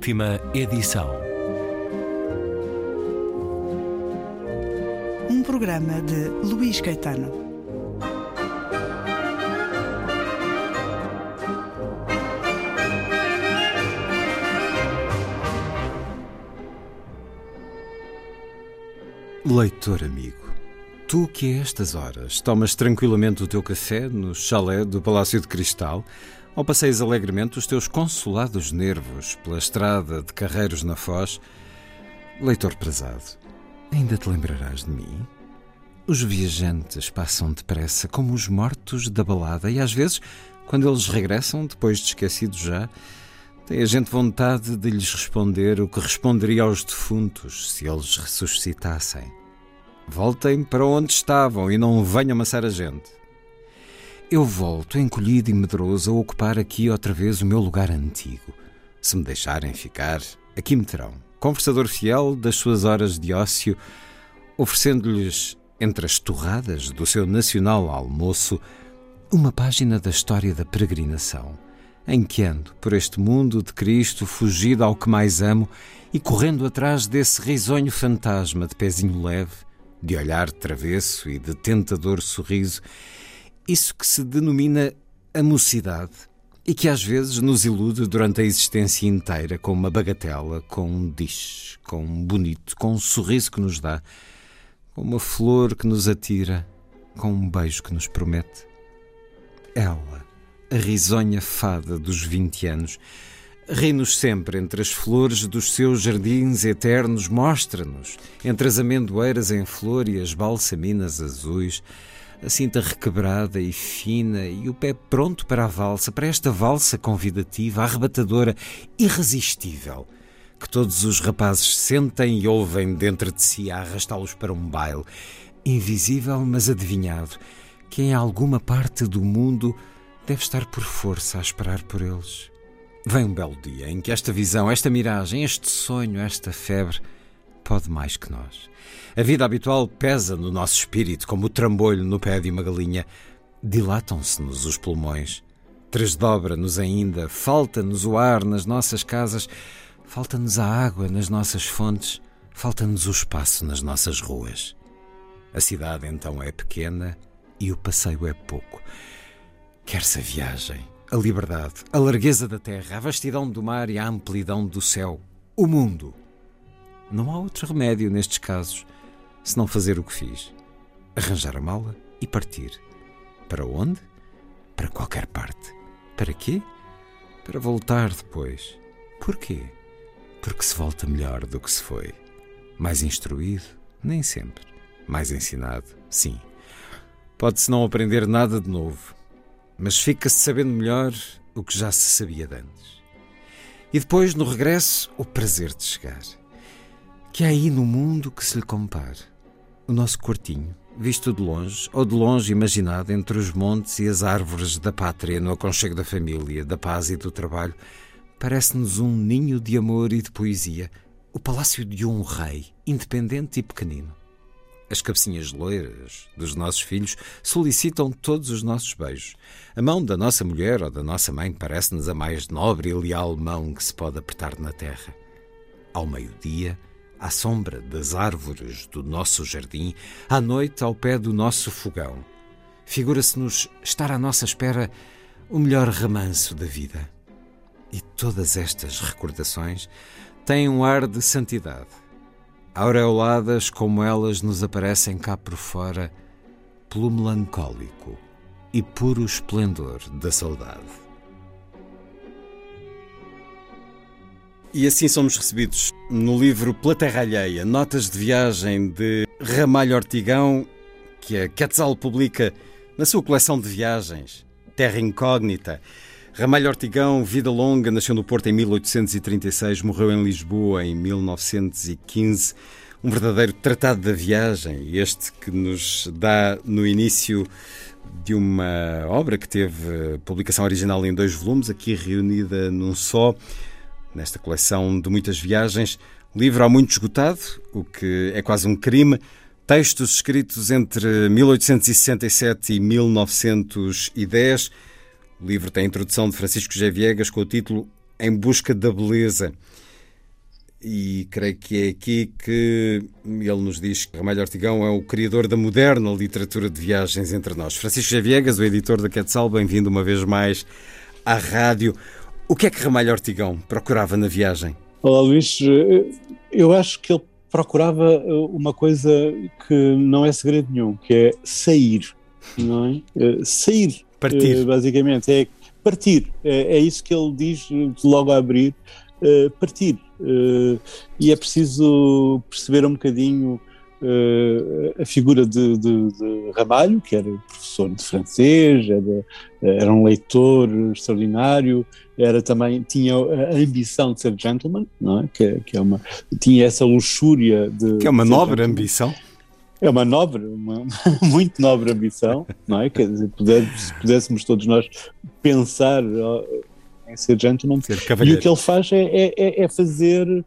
Última edição. Um programa de Luís Caetano. Leitor amigo, tu que a estas horas tomas tranquilamente o teu café no chalé do Palácio de Cristal, ou passeias alegremente os teus consolados nervos pela estrada de Carreiros na Foz, leitor prezado, ainda te lembrarás de mim? Os viajantes passam depressa como os mortos da balada e às vezes, quando eles regressam, depois de esquecidos já, tem a gente vontade de lhes responder o que responderia aos defuntos se eles ressuscitassem. Voltem para onde estavam e não venham amassar a gente. Eu volto, encolhido e medroso, a ocupar aqui outra vez o meu lugar antigo. Se me deixarem ficar, aqui me terão, conversador fiel das suas horas de ócio, oferecendo-lhes, entre as torradas do seu nacional almoço, uma página da história da peregrinação em que ando por este mundo de Cristo, fugido ao que mais amo e correndo atrás desse risonho fantasma de pezinho leve, de olhar travesso e de tentador sorriso, isso que se denomina a mocidade e que às vezes nos ilude durante a existência inteira com uma bagatela, com um dish, com um bonito, com um sorriso que nos dá, com uma flor que nos atira, com um beijo que nos promete. Ela a risonha fada dos vinte anos. Ri-nos sempre entre as flores dos seus jardins eternos, mostra-nos, entre as amendoeiras em flor e as balsaminas azuis, a cinta requebrada e fina e o pé pronto para a valsa, para esta valsa convidativa, arrebatadora, irresistível, que todos os rapazes sentem e ouvem dentro de si a arrastá-los para um baile, invisível mas adivinhado, que em alguma parte do mundo deve estar por força a esperar por eles. Vem um belo dia em que esta visão, esta miragem, este sonho, esta febre pode mais que nós. A vida habitual pesa no nosso espírito como o trambolho no pé de uma galinha. Dilatam-se-nos os pulmões. Tresdobra-nos ainda, falta-nos o ar nas nossas casas, falta-nos a água nas nossas fontes, falta-nos o espaço nas nossas ruas. A cidade então é pequena e o passeio é pouco. Quer-se a viagem, a liberdade, a largueza da terra, a vastidão do mar e a amplidão do céu, o mundo. Não há outro remédio nestes casos senão fazer o que fiz: arranjar a mala e partir. Para onde? Para qualquer parte. Para quê? Para voltar depois. Porquê? Porque se volta melhor do que se foi. Mais instruído? Nem sempre. Mais ensinado? Sim. Pode-se não aprender nada de novo mas fica-se sabendo melhor o que já se sabia de antes. E depois, no regresso, o prazer de chegar. Que há aí no mundo que se lhe compare. O nosso quartinho, visto de longe, ou de longe imaginado entre os montes e as árvores da pátria, no aconchego da família, da paz e do trabalho, parece-nos um ninho de amor e de poesia, o palácio de um rei, independente e pequenino. As cabecinhas loiras dos nossos filhos solicitam todos os nossos beijos. A mão da nossa mulher ou da nossa mãe parece-nos a mais nobre e leal mão que se pode apertar na terra. Ao meio-dia, à sombra das árvores do nosso jardim, à noite, ao pé do nosso fogão, figura-se-nos estar à nossa espera o melhor remanso da vida. E todas estas recordações têm um ar de santidade aureoladas como elas nos aparecem cá por fora, pelo melancólico e puro esplendor da saudade. E assim somos recebidos no livro Pela Terra Alheia, Notas de Viagem de Ramalho Ortigão, que a Quetzal publica na sua coleção de viagens, Terra Incógnita. Ramalho Ortigão, vida longa, nasceu no Porto em 1836, morreu em Lisboa em 1915. Um verdadeiro tratado da viagem, este que nos dá no início de uma obra que teve publicação original em dois volumes, aqui reunida num só, nesta coleção de muitas viagens. Livro há muito esgotado, o que é quase um crime. Textos escritos entre 1867 e 1910 o livro tem a introdução de Francisco G. Viegas com o título Em Busca da Beleza. e creio que é aqui que ele nos diz que Ramalho Ortigão é o criador da moderna literatura de viagens entre nós. Francisco Javiegas, o editor da Quetzal, bem-vindo uma vez mais à rádio. O que é que Ramalho Ortigão procurava na viagem? Olá, Luís. Eu acho que ele procurava uma coisa que não é segredo nenhum, que é sair, não é? Eh, sair, partir. Eh, basicamente, é partir. É, é isso que ele diz logo a abrir, eh, partir. E é preciso perceber um bocadinho uh, a figura de, de, de, Ramalho, que era professor de francês, era, era um leitor extraordinário, era também tinha a ambição de ser gentleman, não é? Que, que é uma tinha essa luxúria de que é uma nobre gentleman. ambição. É uma nobre, uma muito nobre ambição, não é? Quer dizer, puder, se pudéssemos todos nós pensar em ser gentleman, ser e o que ele faz é, é, é fazer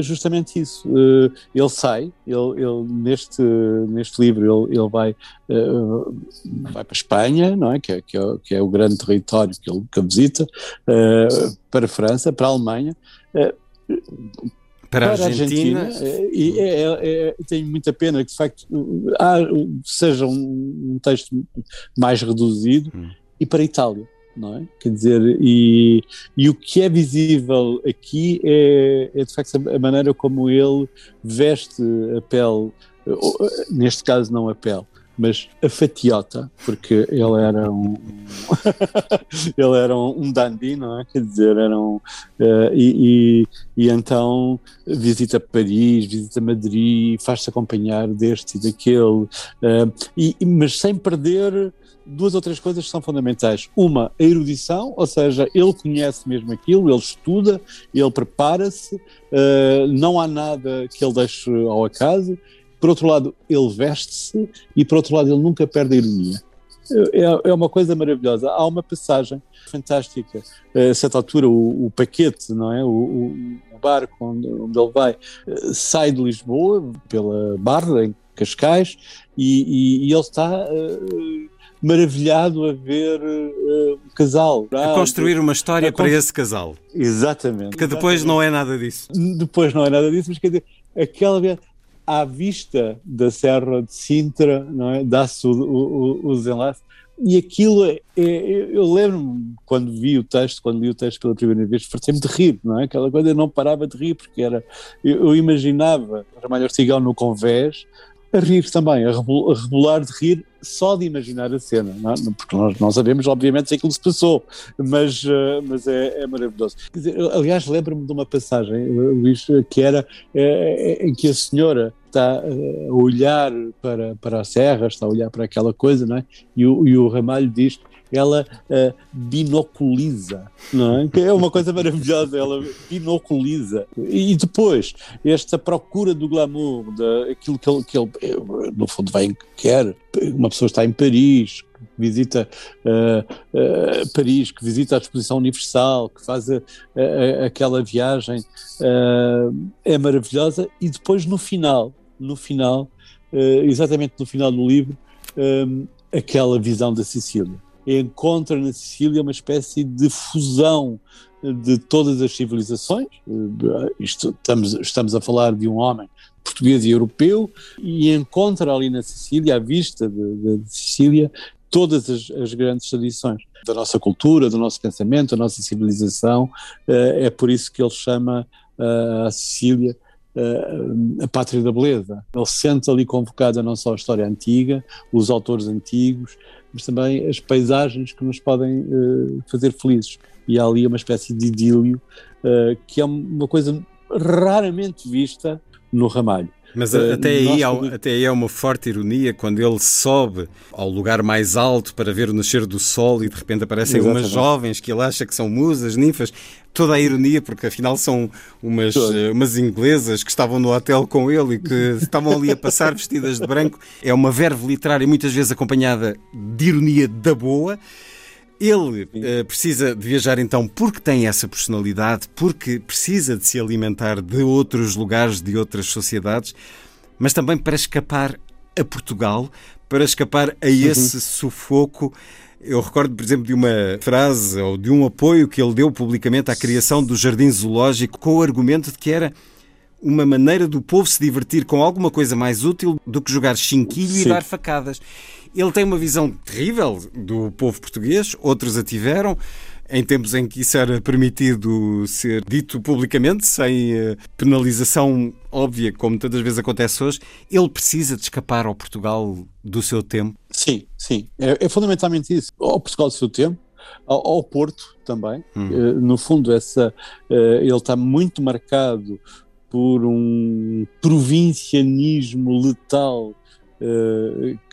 justamente isso. Eh, ele sai, ele, ele, neste, neste livro ele, ele vai, eh, vai para a Espanha, não é? Que, é, que, é, que é o grande território que ele, que visita, para a França, para a Alemanha. Para, para a Argentina, Argentina e é, é, é, tenho muita pena que de facto há, seja um, um texto mais reduzido hum. e para a Itália não é? Quer dizer, e, e o que é visível aqui é, é de facto a maneira como ele veste a pele, neste caso não a pele, mas a fatiota, porque ele era um ele era um, dandy, não é? Quer dizer, era um, uh, e, e, e, então visita Paris, visita Madrid, faz-se acompanhar deste e daquele, uh, e, mas sem perder duas ou três coisas que são fundamentais. Uma, a erudição, ou seja, ele conhece mesmo aquilo, ele estuda, ele prepara-se, uh, não há nada que ele deixe ao acaso. Por outro lado, ele veste-se e, por outro lado, ele nunca perde a ironia. É, é uma coisa maravilhosa. Há uma passagem fantástica. A certa altura, o, o paquete, não é? O, o, barco onde, onde ele vai, uh, sai de Lisboa pela Barra, em Cascais, e, e, e ele está uh, maravilhado a ver uh, um casal. A construir uma história para esse casal. Exatamente. Que depois exatamente. não é nada disso. Depois não é nada disso, mas quer dizer, aquela à vista da Serra de Sintra, não é? Dá-se o, o, o desenlace. E aquilo, é, é, eu lembro-me quando vi o texto, quando li o texto pela primeira vez, fartei-me de rir, não é? Aquela coisa eu não parava de rir, porque era, eu, eu imaginava Ramalho Ortigão no convés, a rir também, a rebolar de rir só de imaginar a cena, não? É? porque nós não sabemos, obviamente, se aquilo se passou, mas, uh, mas é, é, maravilhoso. Dizer, aliás, lembro-me de uma passagem, eh, Luís, que era é, em que a senhora está a olhar para, para a serra, está a olhar para aquela coisa, não é? E o, e o Ramalho diz ela uh, binoculiza, não é? Que é uma coisa maravilhosa, ela binoculiza. E depois, esta procura do glamour, da, aquilo que ele, que ele, no fundo, vai quer, uma pessoa está em Paris, visita uh, uh, Paris, que visita a Exposição Universal, que faz a, a, aquela viagem, uh, é maravilhosa. E depois, no final, no final, exatamente no final do livro, aquela visão da Sicília encontra na Sicília uma espécie de fusão de todas as civilizações. Isto, estamos, estamos a falar de um homem português e europeu e encontra ali na Sicília, à vista de, Sicília, todas as, as, grandes tradições da nossa cultura, do nosso pensamento, da nossa civilização. Eh, é por isso que ele chama eh, a Sicília eh, a pátria da beleza. Ele sente ali convocada não só a história antiga, os autores antigos, mas também as paisagens que nos podem uh, fazer felizes. E há ali uma espécie de idílio uh, que é uma coisa raramente vista no Ramalho. Mas uh, até, aí há, até aí é uma forte ironia quando ele sobe ao lugar mais alto para ver o nascer do sol e de repente aparecem Exatamente. umas jovens que ele acha que são musas, ninfas toda a ironia, porque afinal são umas, uh, umas inglesas que estavam no hotel com ele e que estavam ali a passar vestidas de branco. É uma verve literária muitas vezes acompanhada de ironia da boa. Ele uh, precisa de viajar então porque tem essa personalidade, porque precisa de se alimentar de outros lugares, de outras sociedades, mas também para escapar a Portugal, para escapar a uhum. esse uhum. sufoco eu recordo, por exemplo, de uma frase ou de um apoio que ele deu publicamente à criação do Jardim Zoológico com o argumento de que era uma maneira do povo se divertir com alguma coisa mais útil do que jogar chinquilho Sim. e dar facadas. Ele tem uma visão terrível do povo português, outros a tiveram em tempos em que isso era permitido ser dito publicamente, sem eh, penalização óbvia, como tantas vezes acontece hoje, ele precisa de escapar ao Portugal do seu tempo? Sim, sim. É, é fundamentalmente isso. Ao Portugal do seu tempo, ao, ao Porto também. Hum. Uh, no fundo, essa, uh, ele está muito marcado por um provincianismo letal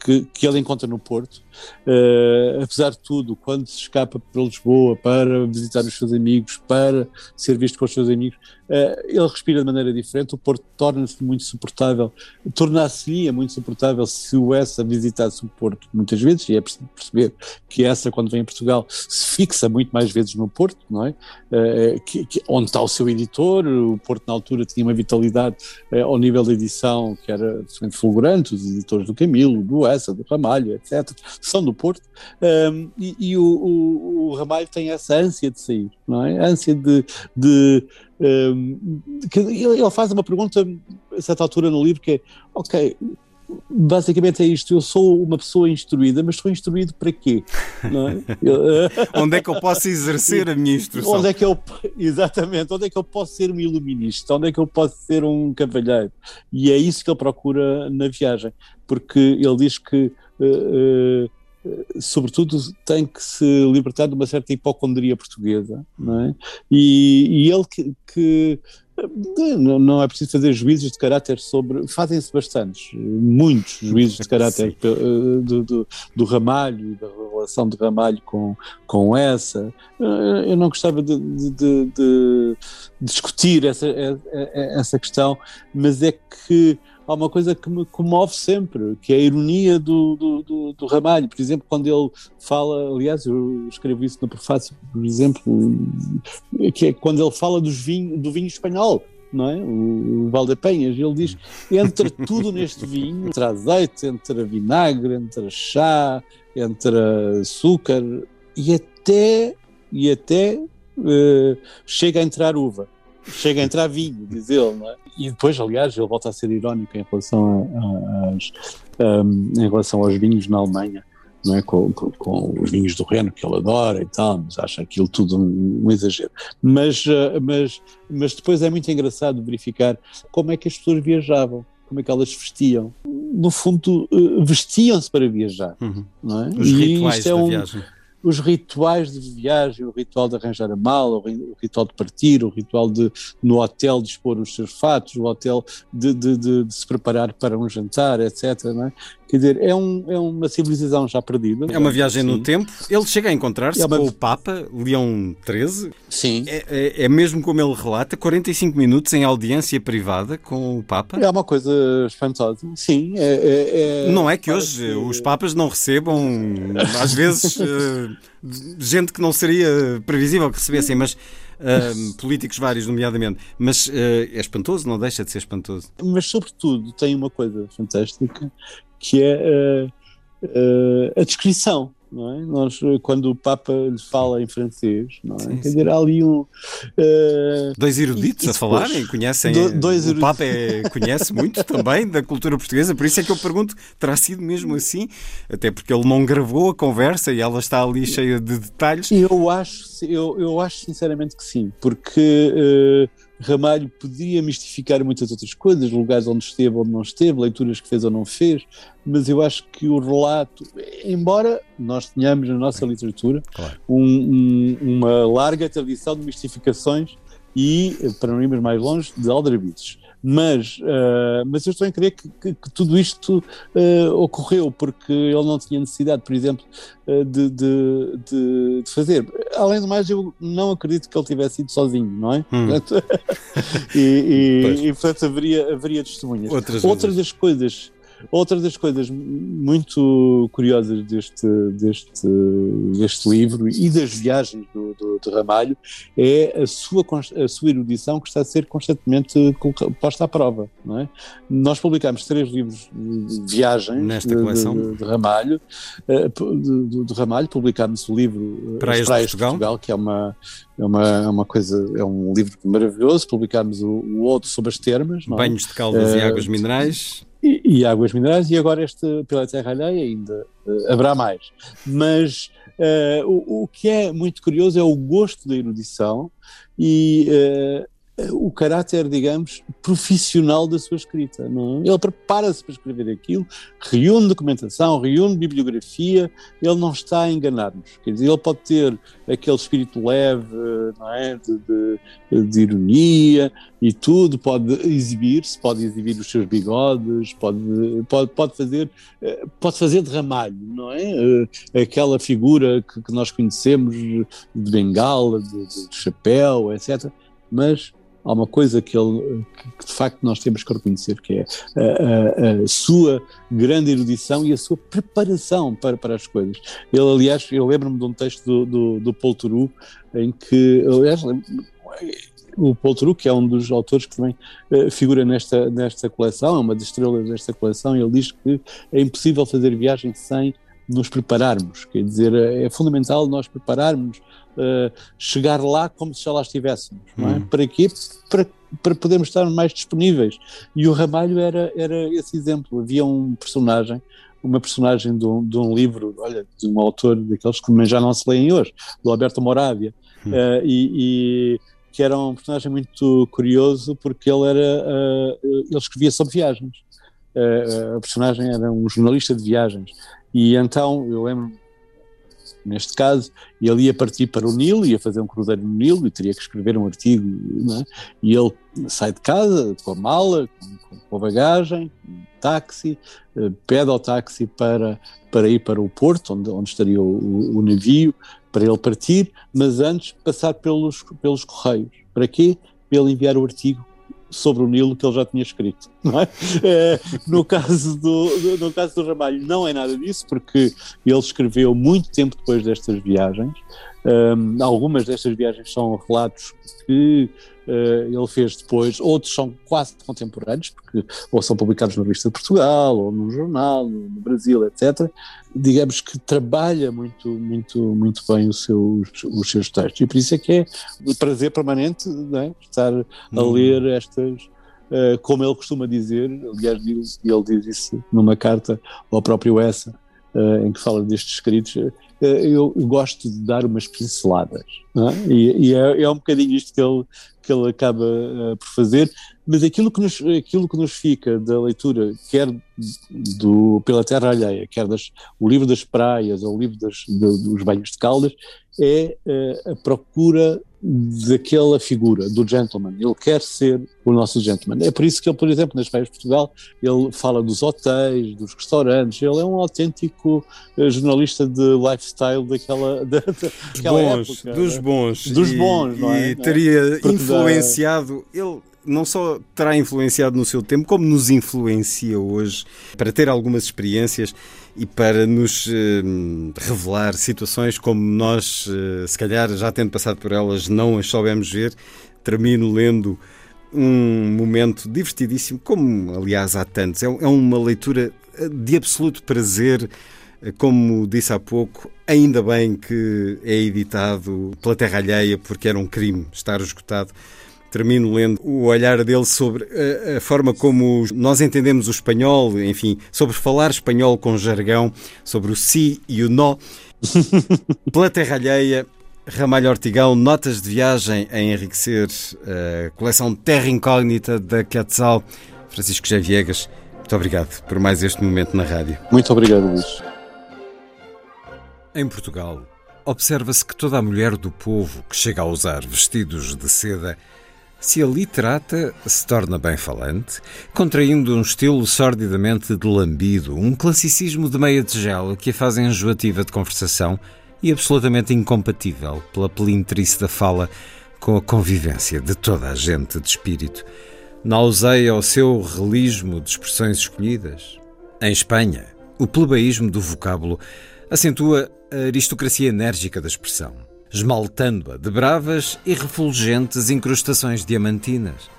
que, que ele encontra no Porto. Uh, apesar de tudo, quando se escapa para Lisboa para visitar os seus amigos, para ser visto com os seus amigos, uh, ele respira de maneira diferente. O Porto torna-se muito suportável, tornar-se-ia muito suportável se o Essa visitasse o Porto muitas vezes, e é perceber que essa, quando vem a Portugal, se fixa muito mais vezes no Porto, não é? Uh, que, que, onde está o seu editor, o Porto na altura tinha uma vitalidade ao nível da edição que era absolutamente fulgurante, os editores do Camilo, do Essa, do Ramalho, etc são do Porto, um, e, e o, o, o, Ramalho tem essa ânsia de sair, não é? A ânsia de. de um, que ele faz uma pergunta a certa altura no livro que é: ok, basicamente é isto. Eu sou uma pessoa instruída, mas sou instruído para quê? É? onde é que eu posso exercer a minha instrução? Onde é que eu, exatamente, onde é que eu posso ser um iluminista? Onde é que eu posso ser um cavalheiro? E é isso que ele procura na viagem, porque ele diz que. Uh, uh, sobretudo tem que se libertar de uma certa hipocondria portuguesa, é? E, e ele que, que não é preciso fazer juízos de caráter sobre. Fazem-se bastantes, muitos juízos de caráter eh, do, do, do, Ramalho, da relação de Ramalho com, com essa. Eh, eu não gostava de, de, de, discutir essa, eh, essa questão, mas é que há uma coisa que me comove sempre, que é a ironia do, do, do, do, Ramalho. Por exemplo, quando ele fala, aliás, eu escrevo isso no prefácio, por exemplo, que é quando ele fala dos vinho, do vinho espanhol. Não é? O, o Valdepenhas, ele diz: entra tudo neste vinho, entre azeite, entre vinagre, entre chá, entre açúcar e até, e até uh, chega a entrar uva chega a entrar vinho, diz ele, não é? E depois, aliás, ele volta a ser irónico em relação, a, a, um, em relação aos vinhos na Alemanha, não é? Com, com, com, os vinhos do Reno, que ele adora e tal, mas acha aquilo tudo um, um exagero. Mas, uh, mas, mas depois é muito engraçado verificar como é que as pessoas viajavam como é que elas vestiam. No fundo, uh, vestiam-se para viajar. Uhum. Não é? Os e rituais da um, viagem os rituais de viagem, o ritual de arranjar a mala, o ritual de partir, o ritual de no hotel dispor os seus fatos, o hotel de, de, de, de se preparar para um jantar, etc. É? Quer dizer, é, um, é uma civilização já perdida. É uma viagem no tempo. Ele chega a encontrar-se é uma... com o Papa, Leão XIII. Sim. É, é, é, mesmo como ele relata, 45 minutos em audiência privada com o Papa. É uma coisa espantosa. Sim. É, é, não é que hoje os Papas não recebam, às vezes, gente que não seria previsível que recebessem, mas uh, políticos vários, nomeadamente. Mas uh, é espantoso, não deixa de ser espantoso. Mas, sobretudo, tem uma coisa fantástica que é uh, a descrição. Não é? Nós, quando o Papa lhe fala em francês, não é? Sim, Quer dizer, há ali um. Uh, dois eruditos e, a falarem, conhecem. Do, dois o Papa é, conhece muito também da cultura portuguesa, por isso é que eu pergunto: terá sido mesmo assim? Até porque ele não gravou a conversa e ela está ali cheia de detalhes. Eu acho, eu, eu acho sinceramente que sim, porque. Uh, Ramalho podia mistificar muitas outras coisas, lugares onde esteve ou não esteve, leituras que fez ou não fez, mas eu acho que o relato, embora nós tenhamos na nossa literatura claro. um, um, uma larga tradição de mistificações e, para não irmos mais longe, de aldrabices. Mas, uh, mas eu estou a crer que, que, que tudo isto uh, ocorreu porque ele não tinha necessidade, por exemplo, uh, de, de, de, fazer. Além do mais, eu não acredito que ele tivesse ido sozinho, não é? Hum. e, e, e, portanto, haveria, haveria testemunhas. Outras Outra das coisas outra das coisas muito curiosas deste, deste, deste livro e das viagens do, do, do Ramalho é a sua, a sua erudição que está a ser constantemente posta à prova. Não é? Nós publicamos três livros de viagens Nesta coleção? de, de Ramalho. Eh, de, de, Ramalho publicámos o livro Praias, Praias de, Portugal. de Portugal, que é uma, é uma, é uma coisa, é um livro maravilhoso. Publicámos o, o outro sobre as termas. É? Banhos de caldas e águas minerais. E, águas minerais, e agora este pela Terra Alheia ainda uh, haverá mais. Mas uh, o, o, que é muito curioso é o gosto da erudição e o caráter, digamos, profissional da sua escrita. Não é? Ele prepara-se para escrever aquilo, reúne documentação, reúne bibliografia, ele não está a enganar-nos. Quer dizer, ele pode ter aquele espírito leve, não é? de, de, de ironia e tudo, pode exibir-se, pode exibir os seus bigodes, pode, pode, pode, fazer, pode fazer de ramalho, não é? Aquela figura que, que nós conhecemos de bengala, de, de chapéu, etc. Mas há uma coisa que, ele, que de facto nós temos que reconhecer, que é a, a, a, sua grande erudição e a sua preparação para, para as coisas. Ele, aliás, eu lembro-me de um texto do, do, do em que, aliás, o Paul Turu, que é um dos autores que também uh, figura nesta, nesta coleção, é uma das estrelas desta coleção, ele diz que é impossível fazer viagem sem nos prepararmos, quer dizer, é fundamental nós prepararmos uh, chegar lá como se já lá estivéssemos, não é? Hum. Para quê? Para, para podermos estar mais disponíveis. E o Ramalho era, era esse exemplo. Havia um personagem, uma personagem de um, de um livro, olha, de um autor daqueles que já não se leem hoje, do Alberto Moravia, hum. uh, e, e que era um personagem muito curioso porque ele era uh, ele escrevia sobre viagens uh, a personagem era um jornalista de viagens e então eu lembro neste caso, ele ia partir para o Nilo, ia fazer um cruzeiro no Nilo e teria que escrever um artigo, é? e ele sai de casa com a mala, com, com a bagagem, um táxi, eh, pede ao táxi para, para ir para o porto, onde, onde estaria o, o navio, para ele partir, mas antes passar pelos, pelos correios. Para quê? Para ele enviar o artigo sobre o Nilo que ele já tinha escrito. É? É, no, caso do, no caso do Ramalho não é nada disso, porque ele escreveu muito tempo depois destas viagens. Um, algumas destas viagens são relatos que uh, ele fez depois, outros são quase contemporâneos, porque ou são publicados na Revista de Portugal, ou no jornal, no, no Brasil, etc. Digamos que trabalha muito, muito, muito bem os seus, os seus textos, e por isso é que é um prazer permanente é? estar a hum. ler estas. Uh, como ele costuma dizer, aliás, ele diz isso numa carta ao próprio Essa, uh, em que fala destes escritos, eh, eu, gosto de dar umas pinceladas. É? E, e é, é, um bocadinho isto que ele, que ele acaba uh, por fazer, mas aquilo que, nos, aquilo que nos fica da leitura, quer do, pela Terra Alheia, quer das, o livro das praias ou o livro das, de, dos banhos de caldas, é uh, a procura daquela figura, do gentleman. Ele quer ser o nosso gentleman. É por isso que ele, por exemplo, nas Feiras de Portugal, ele fala dos hotéis, dos restaurantes. Ele é um autêntico uh, jornalista de lifestyle daquela, da, daquela bons, época. Dos né? bons. Dos bons, e, não é? E teria Porque influenciado... Ele não só terá influenciado no seu tempo, como nos influencia hoje para ter algumas experiências e para nos eh, revelar situações como nós, eh, se calhar já tendo passado por elas, não as soubemos ver. Termino lendo um momento divertidíssimo, como aliás há tantos. É, é uma leitura de absoluto prazer. Como disse há pouco, ainda bem que é editado pela Terra Alheia, porque era um crime estar esgotado termino lendo o olhar dele sobre a, a, forma como nós entendemos o espanhol, enfim, sobre falar espanhol com jargão, sobre o si e o nó. Pela terra alheia, Ramalho Ortigão, notas de viagem a enriquecer a coleção Terra Incógnita da Quetzal. Francisco José Viegas, muito obrigado por mais este momento na rádio. Muito obrigado, Luís. Em Portugal, observa-se que toda a mulher do povo que chega a usar vestidos de seda se a literata se torna bem falante, contraindo um estilo sordidamente de lambido, um classicismo de meia tigela que a faz enjoativa de conversação e absolutamente incompatível pela pelintrice da fala com a convivência de toda a gente de espírito. Nauseia ao seu relismo de expressões escolhidas. Em Espanha, o plebeísmo do vocábulo acentua a aristocracia enérgica da expressão, esmaltando-a de bravas e refulgentes incrustações diamantinas.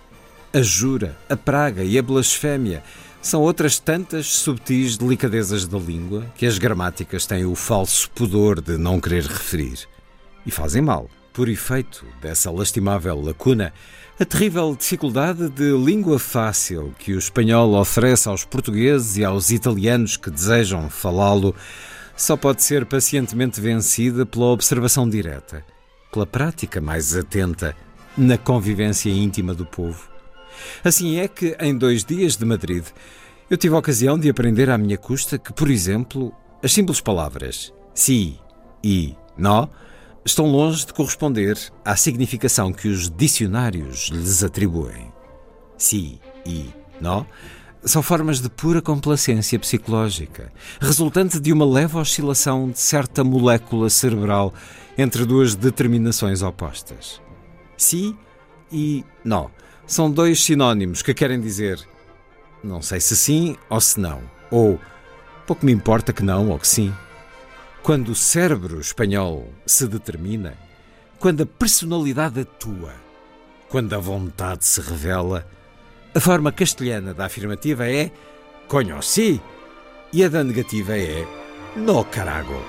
A jura, a praga e a blasfémia são outras tantas subtis delicadezas da língua que as gramáticas têm o falso pudor de não querer referir. E fazem mal. Por efeito dessa lastimável lacuna, a terrível dificuldade de língua fácil que o espanhol oferece aos portugueses e aos italianos que desejam falá-lo só pode ser pacientemente vencida pela observação direta, pela prática mais atenta na convivência íntima do povo. Assim é que, em dois dias de Madrid, eu tive a ocasião de aprender à minha custa que, por exemplo, as simples palavras si e nó estão longe de corresponder à significação que os dicionários lhes atribuem. Si e nó são formas de pura complacência psicológica, resultante de uma leve oscilação de certa molécula cerebral entre duas determinações opostas. Si e nó são dois sinónimos que querem dizer não sei se sim ou se não, ou pouco me importa que não ou que sim. Quando o cérebro espanhol se determina, quando a personalidade atua, quando a vontade se revela, a forma castelhana da afirmativa é si e a da negativa é no carago.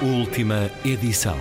Última edição.